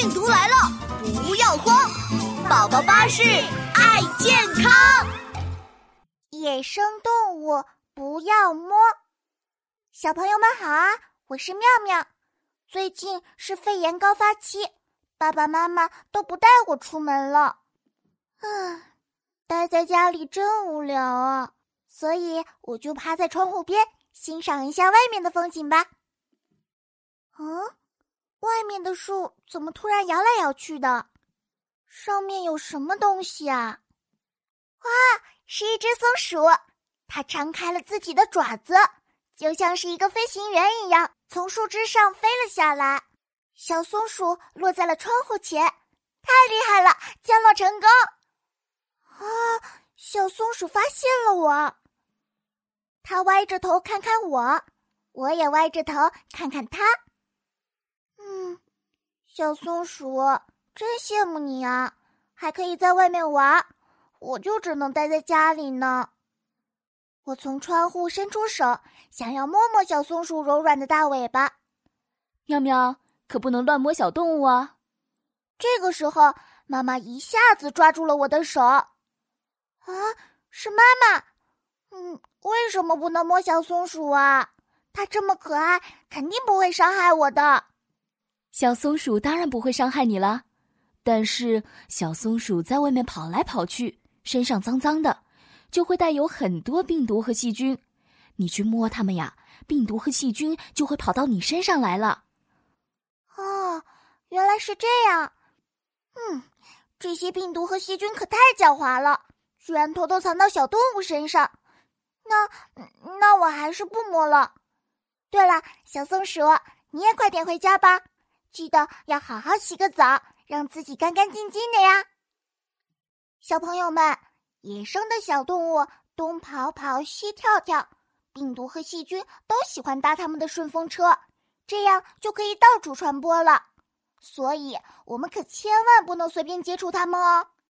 病毒来了，不要慌！宝宝巴士爱健康，野生动物不要摸。小朋友们好啊，我是妙妙。最近是肺炎高发期，爸爸妈妈都不带我出门了。啊，待在家里真无聊啊，所以我就趴在窗户边欣赏一下外面的风景吧。嗯，外面的树怎么突然摇来摇去的？上面有什么东西啊？哇，是一只松鼠，它张开了自己的爪子，就像是一个飞行员一样，从树枝上飞了下来。小松鼠落在了窗户前，太厉害了，降落成功！啊，小松鼠发现了我，它歪着头看看我，我也歪着头看看它。嗯，小松鼠。真羡慕你啊，还可以在外面玩，我就只能待在家里呢。我从窗户伸出手，想要摸摸小松鼠柔软的大尾巴。妙妙，可不能乱摸小动物啊！这个时候，妈妈一下子抓住了我的手。啊，是妈妈。嗯，为什么不能摸小松鼠啊？它这么可爱，肯定不会伤害我的。小松鼠当然不会伤害你了。但是小松鼠在外面跑来跑去，身上脏脏的，就会带有很多病毒和细菌。你去摸它们呀，病毒和细菌就会跑到你身上来了。哦，原来是这样。嗯，这些病毒和细菌可太狡猾了，居然偷偷藏到小动物身上。那那我还是不摸了。对了，小松鼠，你也快点回家吧，记得要好好洗个澡。让自己干干净净的呀，小朋友们，野生的小动物东跑跑西跳跳，病毒和细菌都喜欢搭他们的顺风车，这样就可以到处传播了。所以，我们可千万不能随便接触它们哦。